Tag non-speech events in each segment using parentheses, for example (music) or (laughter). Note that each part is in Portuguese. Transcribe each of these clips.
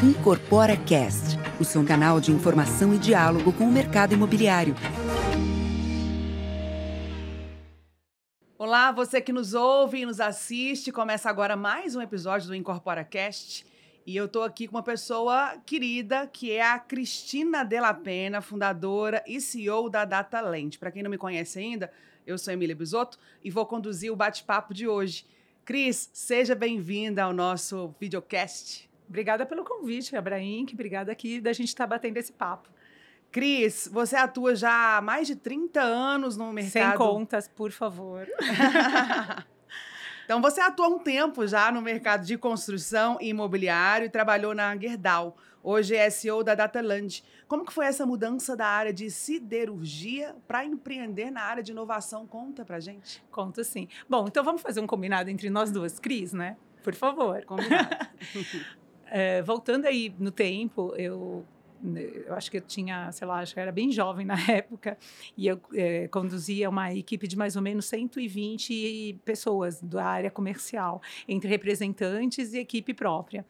Incorpora Cast, o seu canal de informação e diálogo com o mercado imobiliário. Olá, você que nos ouve e nos assiste. Começa agora mais um episódio do Incorpora Cast. E eu estou aqui com uma pessoa querida, que é a Cristina Della Pena, fundadora e CEO da DataLand. Para quem não me conhece ainda, eu sou Emília Bisotto e vou conduzir o bate-papo de hoje. Cris, seja bem-vinda ao nosso videocast. Obrigada pelo convite, Abraim. Obrigada aqui da gente estar tá batendo esse papo. Cris, você atua já há mais de 30 anos no mercado. Sem contas, por favor. (laughs) então, você atua há um tempo já no mercado de construção e imobiliário e trabalhou na Gerdau. Hoje é CEO da Dataland. Como que foi essa mudança da área de siderurgia para empreender na área de inovação? Conta pra gente. Conto sim. Bom, então vamos fazer um combinado entre nós duas, Cris, né? Por favor. Combinado. (laughs) É, voltando aí no tempo, eu eu acho que eu tinha, sei lá, acho que era bem jovem na (laughs) época, e eu é, conduzia uma equipe de mais ou menos 120 pessoas da área comercial, entre representantes e equipe própria.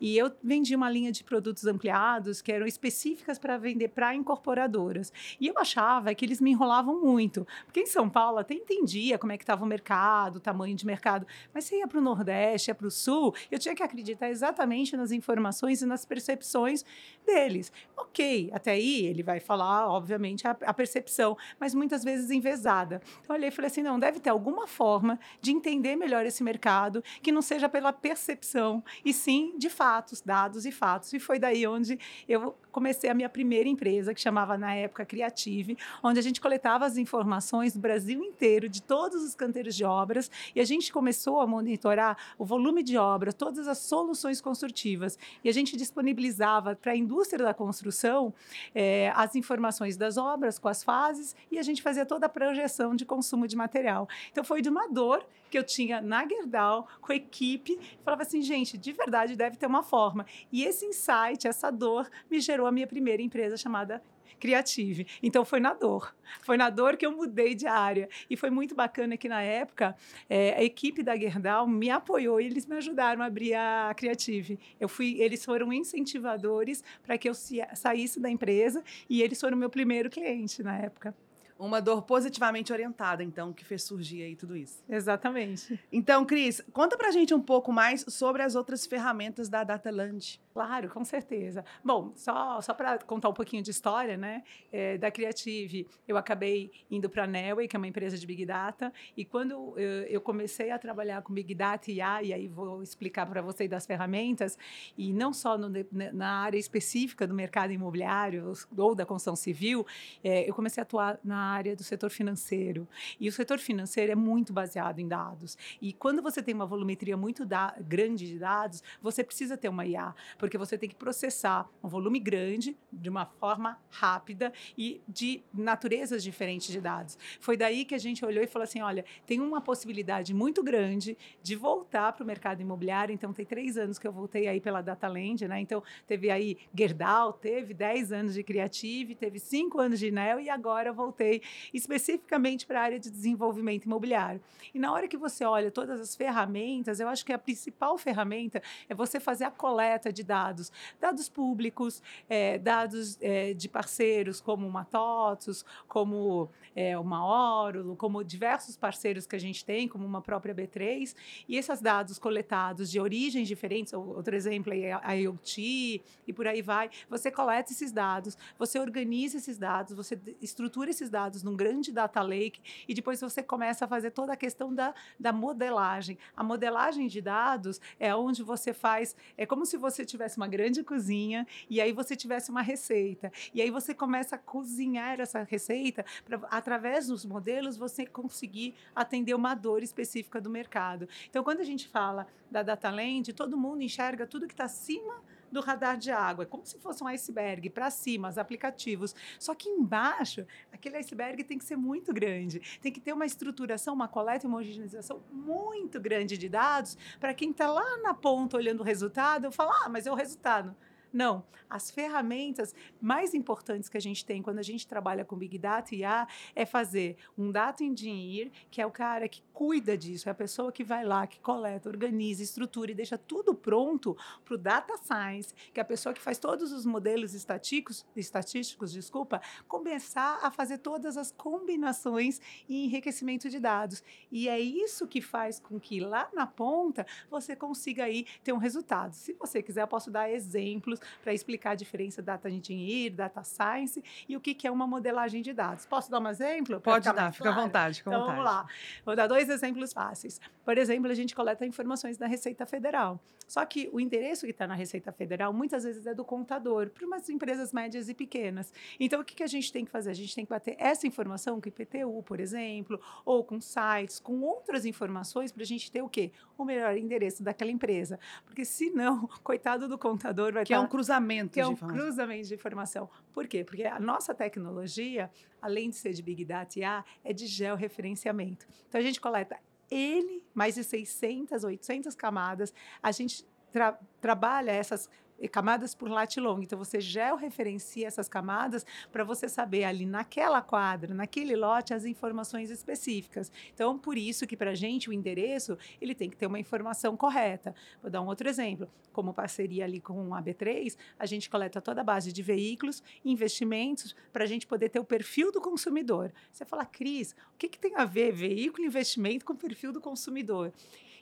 E eu vendia uma linha de produtos ampliados que eram específicas para vender para incorporadoras. E eu achava que eles me enrolavam muito, porque em São Paulo até entendia como é que estava o mercado, o tamanho de mercado, mas se ia para o Nordeste, ia para o Sul, eu tinha que acreditar exatamente nas informações e nas percepções deles. Ok, até aí ele vai falar, obviamente, a, a percepção, mas muitas vezes envezada. Então, olhei e falei assim: não, deve ter alguma forma de entender melhor esse mercado que não seja pela percepção, e sim de fatos, dados e fatos. E foi daí onde eu comecei a minha primeira empresa, que chamava na época Creative, onde a gente coletava as informações do Brasil inteiro, de todos os canteiros de obras, e a gente começou a monitorar o volume de obras, todas as soluções construtivas, e a gente disponibilizava para a indústria da construção é, as informações das obras com as fases, e a gente fazia toda a projeção de consumo de material. Então foi de uma dor que eu tinha na Gerdau, com a equipe, falava assim, gente, de verdade deve ter uma forma. E esse insight, essa dor, me gerou a minha primeira empresa chamada Creative. Então foi na dor. Foi na dor que eu mudei de área. E foi muito bacana que na época é, a equipe da Gerdau me apoiou e eles me ajudaram a abrir a Creative. Eu fui, eles foram incentivadores para que eu saísse da empresa e eles foram meu primeiro cliente na época. Uma dor positivamente orientada, então, que fez surgir aí tudo isso. Exatamente. Então, Cris, conta pra gente um pouco mais sobre as outras ferramentas da Dataland. Claro, com certeza. Bom, só, só para contar um pouquinho de história, né? É, da Creative, eu acabei indo para a Nelway, que é uma empresa de Big Data, e quando eu, eu comecei a trabalhar com Big Data e IA, e aí vou explicar para vocês das ferramentas, e não só no, na área específica do mercado imobiliário ou da construção civil, é, eu comecei a atuar na área do setor financeiro. E o setor financeiro é muito baseado em dados. E quando você tem uma volumetria muito grande de dados, você precisa ter uma IA porque você tem que processar um volume grande, de uma forma rápida e de naturezas diferentes de dados. Foi daí que a gente olhou e falou assim: olha, tem uma possibilidade muito grande de voltar para o mercado imobiliário. Então, tem três anos que eu voltei aí pela Dataland, né? Então, teve aí Gerdau, teve dez anos de Creative, teve cinco anos de Nel e agora eu voltei especificamente para a área de desenvolvimento imobiliário. E na hora que você olha todas as ferramentas, eu acho que a principal ferramenta é você fazer a coleta de dados, dados públicos, é, dados é, de parceiros como uma TOTUS, como é, uma Órulo, como diversos parceiros que a gente tem, como uma própria B3, e esses dados coletados de origens diferentes, outro exemplo é a IoT e por aí vai, você coleta esses dados, você organiza esses dados, você estrutura esses dados num grande data lake e depois você começa a fazer toda a questão da, da modelagem. A modelagem de dados é onde você faz, é como se você tivesse uma grande cozinha e aí você tivesse uma receita. E aí você começa a cozinhar essa receita para, através dos modelos, você conseguir atender uma dor específica do mercado. Então, quando a gente fala da Data Land, todo mundo enxerga tudo que está acima do radar de água. É como se fosse um iceberg para cima, os aplicativos. Só que embaixo, aquele iceberg tem que ser muito grande. Tem que ter uma estruturação, uma coleta e uma homogeneização muito grande de dados para quem está lá na ponta olhando o resultado, eu falo, ah, mas é o resultado. Não. As ferramentas mais importantes que a gente tem quando a gente trabalha com Big Data e IA é fazer um Data Engineer, que é o cara que cuida disso, é a pessoa que vai lá, que coleta, organiza, estrutura e deixa tudo pronto para o Data Science, que é a pessoa que faz todos os modelos estatísticos, estatísticos, desculpa, começar a fazer todas as combinações e enriquecimento de dados. E é isso que faz com que lá na ponta você consiga aí ter um resultado. Se você quiser, eu posso dar exemplos para explicar a diferença Data Engineer, Data Science e o que, que é uma modelagem de dados. Posso dar um exemplo? Pode dar, fica à vontade. Fica então, vontade. vamos lá. Vou dar dois exemplos fáceis. Por exemplo, a gente coleta informações da Receita Federal. Só que o endereço que está na Receita Federal muitas vezes é do contador, para umas empresas médias e pequenas. Então, o que, que a gente tem que fazer? A gente tem que bater essa informação com o IPTU, por exemplo, ou com sites, com outras informações, para a gente ter o quê? O melhor endereço daquela empresa. Porque senão, (laughs) coitado do contador vai Que é tá um cruzamento é de um informação. cruzamento de informação. Por quê? Porque a nossa tecnologia, além de ser de Big Data e IA, é de georreferenciamento. Então, a gente coleta N, mais de 600, 800 camadas. A gente tra- trabalha essas camadas por lat long. Então, você georreferencia essas camadas para você saber ali naquela quadra, naquele lote, as informações específicas. Então, por isso que para a gente o endereço ele tem que ter uma informação correta. Vou dar um outro exemplo. Como parceria ali com a B3, a gente coleta toda a base de veículos, investimentos, para a gente poder ter o perfil do consumidor. Você fala, Cris, o que, que tem a ver veículo, investimento com o perfil do consumidor?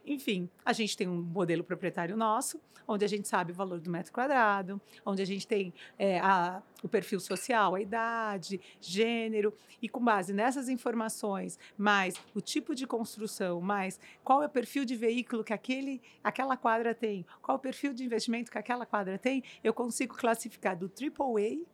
Enfim, a gente tem um modelo proprietário nosso, onde a gente sabe o valor do metro quadrado, onde a gente tem é, a, o perfil social, a idade, gênero, e com base nessas informações, mais o tipo de construção, mais qual é o perfil de veículo que aquele, aquela quadra tem, qual é o perfil de investimento que aquela quadra tem, eu consigo classificar do AAA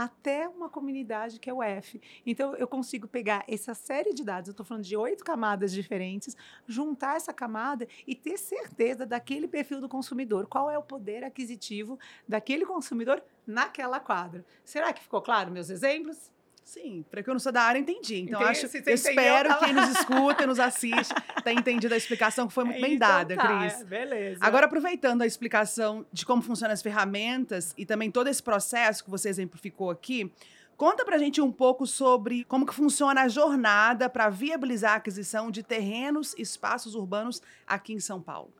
até uma comunidade que é o F. Então, eu consigo pegar essa série de dados, eu estou falando de oito camadas diferentes, juntar essa camada e ter certeza daquele perfil do consumidor. Qual é o poder aquisitivo daquele consumidor naquela quadra? Será que ficou claro meus exemplos? Sim, para que eu não sou da área, entendi. Então, Entendi. acho, Se eu você espero entendeu, tá quem nos escuta e nos assiste tenha entendido a explicação que foi muito bem Então dada, tá, Cris. Beleza. Agora, aproveitando a explicação de como funcionam as ferramentas e também todo esse processo que você exemplificou aqui, conta pra gente um pouco sobre como que funciona a jornada para viabilizar a aquisição de terrenos e espaços urbanos aqui em São Paulo.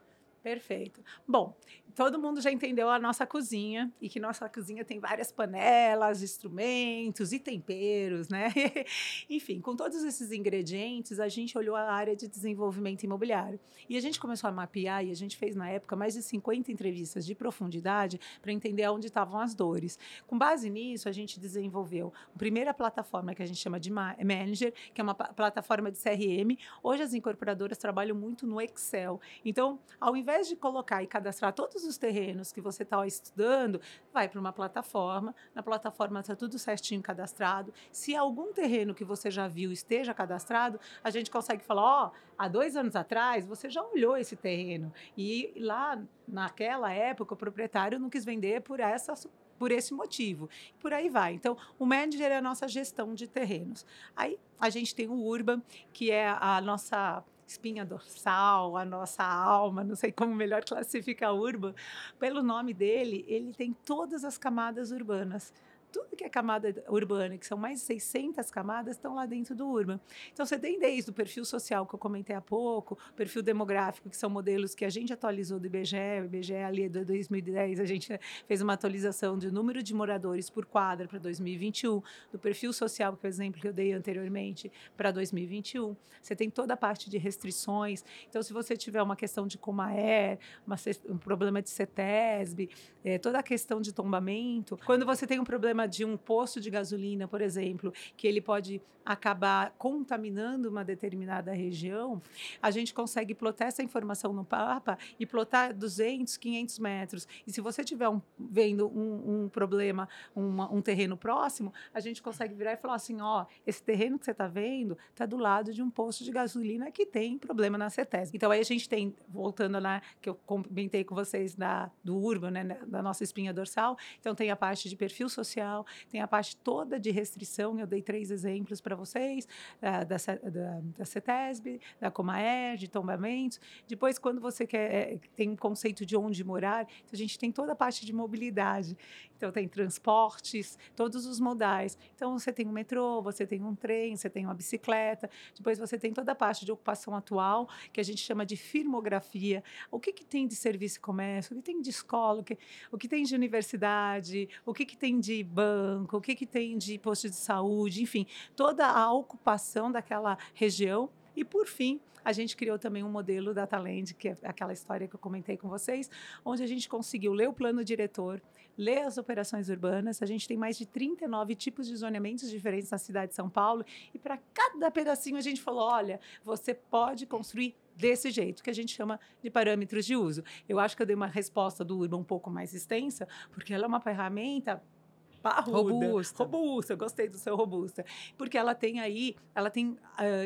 Perfeito. Bom, todo mundo já entendeu a nossa cozinha e que nossa cozinha tem várias panelas, instrumentos e temperos, né? (laughs) Enfim, com todos esses ingredientes, a gente olhou a área de desenvolvimento imobiliário. E a gente começou a mapear e a gente fez na época mais de 50 entrevistas de profundidade para entender onde estavam as dores. Com base nisso, a gente desenvolveu a primeira plataforma que a gente chama de Ma- Manager, que é uma plataforma de CRM. Hoje as incorporadoras trabalham muito no Excel. Então, ao invés de colocar e cadastrar todos os terrenos que você está estudando, vai para uma plataforma. Na plataforma está tudo certinho cadastrado. Se algum terreno que você já viu esteja cadastrado, a gente consegue falar: ó, há dois anos atrás você já olhou esse terreno. E lá, naquela época, o proprietário não quis vender por essa por esse motivo. Por aí vai. Então, o manager é a nossa gestão de terrenos. Aí a gente tem o Urban, que é a nossa espinha dorsal, a nossa alma, não sei como melhor (laughs) classificar o Urban. Pelo nome dele, ele tem todas as camadas urbanas. Tudo que é camada urbana, que são mais de 600 camadas, estão lá dentro do Urban. Então, você tem desde o perfil social, que eu comentei há pouco, perfil demográfico, que são modelos que a gente atualizou do IBGE, o IBGE ali é de 2010, a gente fez uma atualização de número de moradores por quadra para 2021, do perfil social, que é o exemplo que eu dei anteriormente, para 2021. Você tem toda a parte de restrições. Então, se você tiver uma questão de Comaer, uma, um problema de CETESB, eh, toda a questão de tombamento, quando você tem um problema de um posto de gasolina, por exemplo, que ele pode acabar contaminando uma determinada região, a gente consegue plotar essa informação no mapa e plotar 200, 500 metros. E se você tiver um- vendo um, um problema, uma- um terreno próximo, a gente consegue virar e falar assim, ó, esse terreno que você está vendo está do lado de um posto de gasolina que tem problema na CETES. Então aí a gente tem, voltando lá, que eu comentei com vocês da, do Urban, né, da nossa espinha dorsal, então tem a parte de perfil social, social, tem a parte toda de restrição, eu dei três exemplos para vocês, uh, da, da, da CETESB, da Comaer, de tombamentos. Depois, quando você quer, é, tem um conceito de onde morar, então a gente tem toda a parte de mobilidade. Então, tem transportes, todos os modais. Então, você tem um metrô, você tem um trem, você tem uma bicicleta. Depois, você tem toda a parte de ocupação atual, que a gente chama de firmografia. O que, que tem de serviço e comércio? O que tem de escola? O que, o que tem de universidade? O que, que tem de banco? O que, que tem de posto de saúde? Enfim, toda a ocupação daquela região. E, por fim, a gente criou também um modelo da Talend, que é aquela história que eu comentei com vocês, onde a gente conseguiu ler o plano diretor, ler as operações urbanas. A gente tem mais de 39 tipos de zoneamentos diferentes na cidade de São Paulo. E para cada pedacinho a gente falou: olha, você pode construir desse jeito, que a gente chama de parâmetros de uso. Eu acho que eu dei uma resposta do Urban um pouco mais extensa, porque ela é uma ferramenta parruda, robusta. robusta, gostei do seu robusta, porque ela tem aí, ela tem, uh,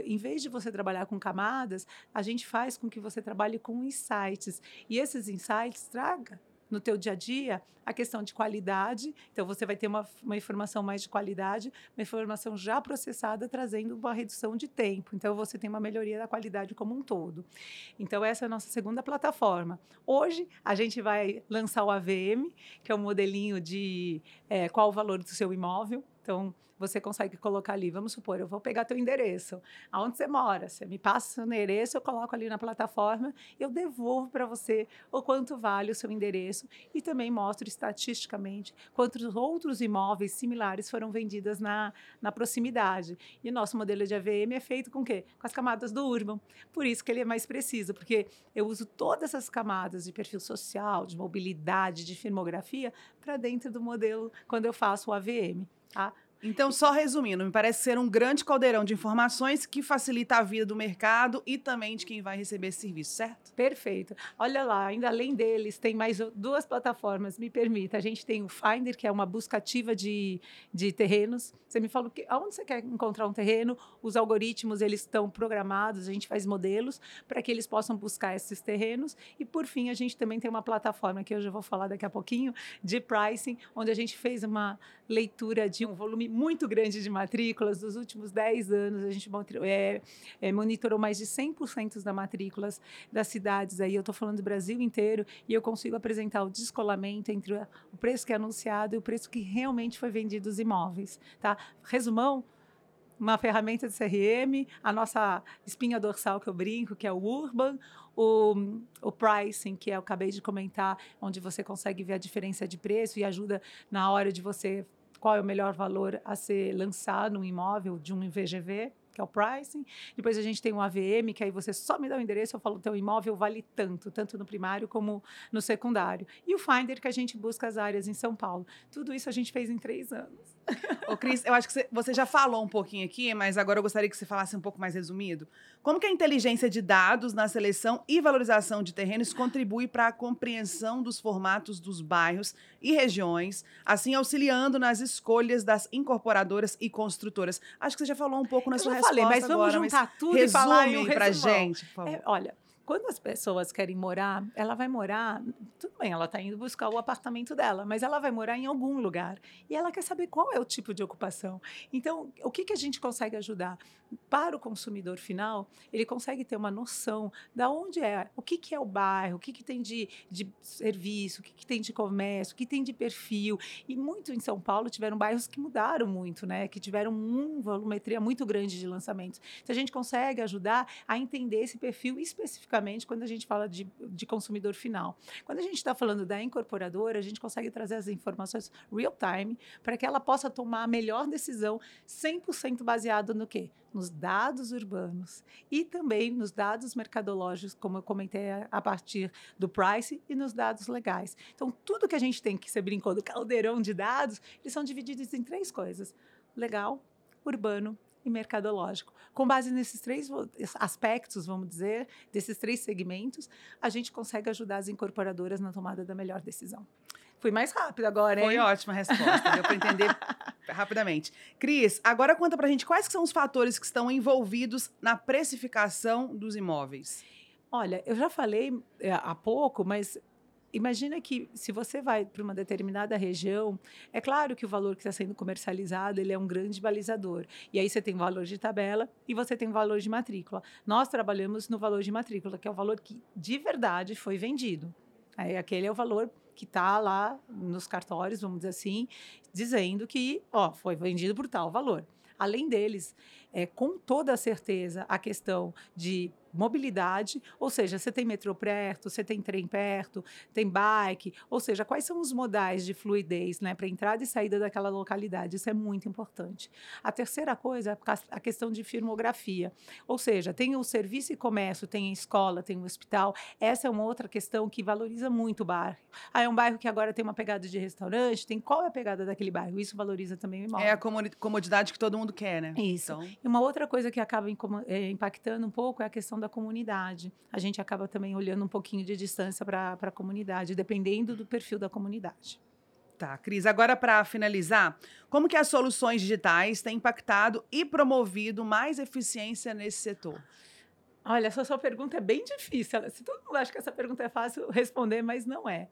em vez de você trabalhar com camadas, a gente faz com que você trabalhe com insights, e esses insights traga no teu dia a dia a questão de qualidade. Então, você vai ter uma, uma informação mais de qualidade, uma informação já processada, trazendo uma redução de tempo. Então, você tem uma melhoria da qualidade como um todo. Então, essa é a nossa segunda plataforma. Hoje, a gente vai lançar o AVM, que é um modelinho de é, qual o valor do seu imóvel. Então, você consegue colocar ali, vamos supor, eu vou pegar teu endereço, aonde você mora, você me passa o endereço, eu coloco ali na plataforma, eu devolvo para você o quanto vale o seu endereço e também mostro estatisticamente quantos outros imóveis similares foram vendidos na, na proximidade. E o nosso modelo de AVM é feito com o quê? Com as camadas do Urban. Por isso que ele é mais preciso, porque eu uso todas essas camadas de perfil social, de mobilidade, de firmografia para dentro do modelo quando eu faço o AVM. Tá? Então, só resumindo, me parece ser um grande caldeirão de informações que facilita a vida do mercado e também de quem vai receber esse serviço, certo? Perfeito. Olha lá, ainda além deles, tem mais duas plataformas, me permita. A gente tem o Finder, que é uma busca ativa de, de terrenos. Você me falou que aonde você quer encontrar um terreno, os algoritmos eles estão programados, a gente faz modelos para que eles possam buscar esses terrenos. E por fim, a gente também tem uma plataforma que eu já vou falar daqui a pouquinho de pricing, onde a gente fez uma leitura de um volume muito grande de matrículas. Dos últimos 10 anos, a gente é, é, monitorou mais de 100% das matrículas das cidades. Aí eu estou falando do Brasil inteiro e eu consigo apresentar o descolamento entre o preço que é anunciado e o preço que realmente foi vendido os imóveis. Tá? Resumão, uma ferramenta de CRM, a nossa espinha dorsal que eu brinco, que é o Urban, o, o pricing, que eu acabei de comentar, onde você consegue ver a diferença de preço e ajuda na hora de você qual é o melhor valor a ser lançado no imóvel de um VGV, que é o pricing. Depois a gente tem um AVM, que aí você só me dá o endereço, eu falo, teu imóvel vale tanto, tanto no primário como no secundário. E o Finder, que a gente busca as áreas em São Paulo. Tudo isso a gente fez em três anos. Ô, Cris, eu acho que você já falou um pouquinho aqui, mas agora eu gostaria que você falasse um pouco mais resumido. Como que a inteligência de dados na seleção e valorização de terrenos contribui para a compreensão dos formatos dos bairros e regiões, assim auxiliando nas escolhas das incorporadoras e construtoras? Acho que você já falou um pouco na sua resposta falei, mas vamos agora, juntar tudo e falar em um pra gente, por favor. É, olha, quando as pessoas querem morar, ela vai morar, tudo bem, ela está indo buscar o apartamento dela, mas ela vai morar em algum lugar e ela quer saber qual é o tipo de ocupação. Então, o que, que a gente consegue ajudar? Para o consumidor final, ele consegue ter uma noção da onde é, o que, que é o bairro, o que, que tem de, de serviço, o que, que tem de comércio, o que tem de perfil. E muito em São Paulo tiveram bairros que mudaram muito, né? Que tiveram uma volumetria muito grande de lançamentos. Então, a gente consegue ajudar a entender esse perfil especificamente especificamente quando a gente fala de, de consumidor final. Quando a gente está falando da incorporadora, a gente consegue trazer as informações real time para que ela possa tomar a melhor decisão 100% baseado no quê? Nos dados urbanos e também nos dados mercadológicos, como eu comentei a partir do price e nos dados legais. Então, tudo que a gente tem que você brincou do caldeirão de dados, eles são divididos em três coisas: legal, urbano e mercadológico. Com base nesses três aspectos, vamos dizer, desses três segmentos, a gente consegue ajudar as incorporadoras na tomada da melhor decisão. Fui mais rápido agora, hein? Foi ótima a resposta, deu para entender (laughs) rapidamente. Cris, agora conta para a gente quais são os fatores que estão envolvidos na precificação dos imóveis. Olha, eu já falei é, há pouco, mas imagina que se você vai para uma determinada região, é claro que o valor que está sendo comercializado ele é um grande balizador. E aí você tem valor de tabela e você tem valor de matrícula. Nós trabalhamos no valor de matrícula, que é o valor que de verdade foi vendido. Aí, aquele é o valor que está lá nos cartórios, vamos dizer assim, dizendo que ó, foi vendido por tal valor. Além deles, é, com toda certeza, a questão de mobilidade, ou seja, você tem metrô perto, você tem trem perto, tem bike, ou seja, quais são os modais de fluidez né, para entrada e saída daquela localidade? Isso é muito importante. A terceira coisa é a questão de firmografia, ou seja, tem o serviço e comércio, tem a escola, tem o hospital. Essa é uma outra questão que valoriza muito o bairro. Ah, é um bairro que agora tem uma pegada de restaurante, tem qual é a pegada daquele bairro? Isso valoriza também o imóvel. É a comodidade que todo mundo quer, né? Isso. Então... E uma outra coisa que acaba é, impactando um pouco é a questão da comunidade. A gente acaba também olhando um pouquinho de distância para a comunidade, dependendo do perfil da comunidade. Tá, Cris, agora para finalizar, como que as soluções digitais têm impactado e promovido mais eficiência nesse setor? Olha, essa sua pergunta é bem difícil. Se todo mundo acha que essa pergunta é fácil responder, mas não é.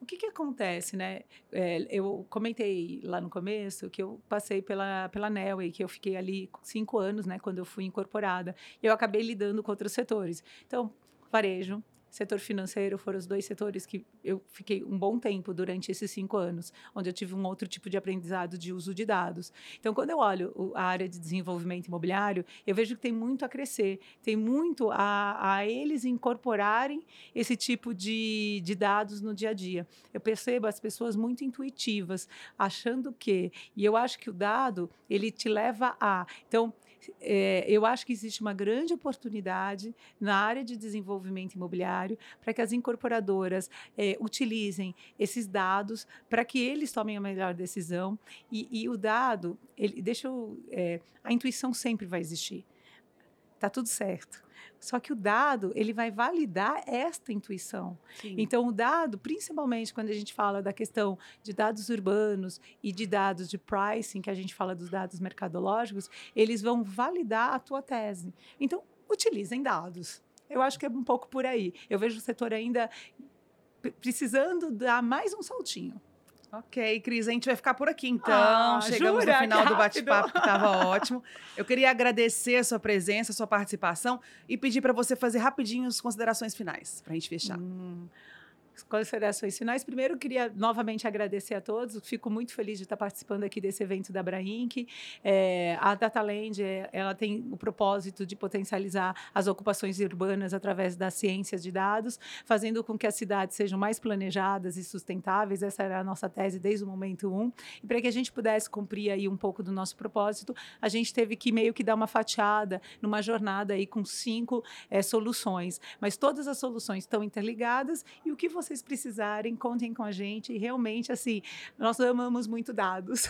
O que, que acontece, né? É, eu comentei lá no começo que eu passei pela, pela Nelway, que eu fiquei ali cinco anos, né, quando eu fui incorporada. E eu acabei lidando com outros setores. Então, varejo, setor financeiro foram os dois setores que eu fiquei um bom tempo durante esses cinco anos, onde eu tive um outro tipo de aprendizado de uso de dados. Então, quando eu olho a área de desenvolvimento imobiliário, eu vejo que tem muito a crescer, tem muito a, a eles incorporarem esse tipo de, de dados no dia a dia. Eu percebo as pessoas muito intuitivas, achando que, e eu acho que o dado, ele te leva a. Então, é, eu acho que existe uma grande oportunidade na área de desenvolvimento imobiliário para que as incorporadoras é, utilizem esses dados para que eles tomem a melhor decisão. E, e o dado, ele, deixa eu, é, a intuição sempre vai existir. Tá tudo certo. Só que o dado, ele vai validar esta intuição. Sim. Então, o dado, principalmente quando a gente fala da questão de dados urbanos e de dados de pricing, que a gente fala dos dados mercadológicos, eles vão validar a tua tese. Então, utilizem dados. Eu acho que é um pouco por aí. Eu vejo o setor ainda precisando dar mais um saltinho. Ok, Cris, a gente vai ficar por aqui então. Ah, Chegamos jura? no final do bate-papo que estava ótimo. Eu queria agradecer a sua presença, a sua participação e pedir para você fazer rapidinho as considerações finais para a gente fechar. Hum considerações finais. Primeiro, queria novamente agradecer a todos. Fico muito feliz de estar participando aqui desse evento da Brainc. É, a Dataland, é, ela tem o propósito de potencializar as ocupações urbanas através das ciências de dados, fazendo com que as cidades sejam mais planejadas e sustentáveis. Essa era a nossa tese desde o momento um. E para que a gente pudesse cumprir aí um pouco do nosso propósito, a gente teve que meio que dar uma fatiada numa jornada aí com cinco é, soluções. Mas todas as soluções estão interligadas e o que você vocês precisarem, contem com a gente. E realmente, assim, nós amamos muito dados.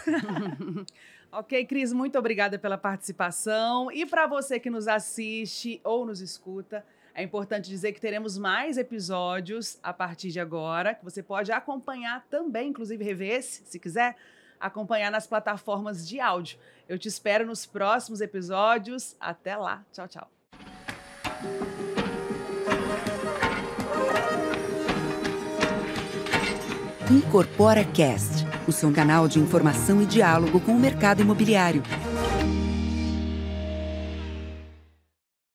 (laughs) ok, Cris, muito obrigada pela participação. E para você que nos assiste ou nos escuta, é importante dizer que teremos mais episódios a partir de agora, que você pode acompanhar também, inclusive rever esse, se quiser, acompanhar nas plataformas de áudio. Eu te espero nos próximos episódios. Até lá. Tchau, tchau. Incorpora Cast, o seu canal de informação e diálogo com o mercado imobiliário.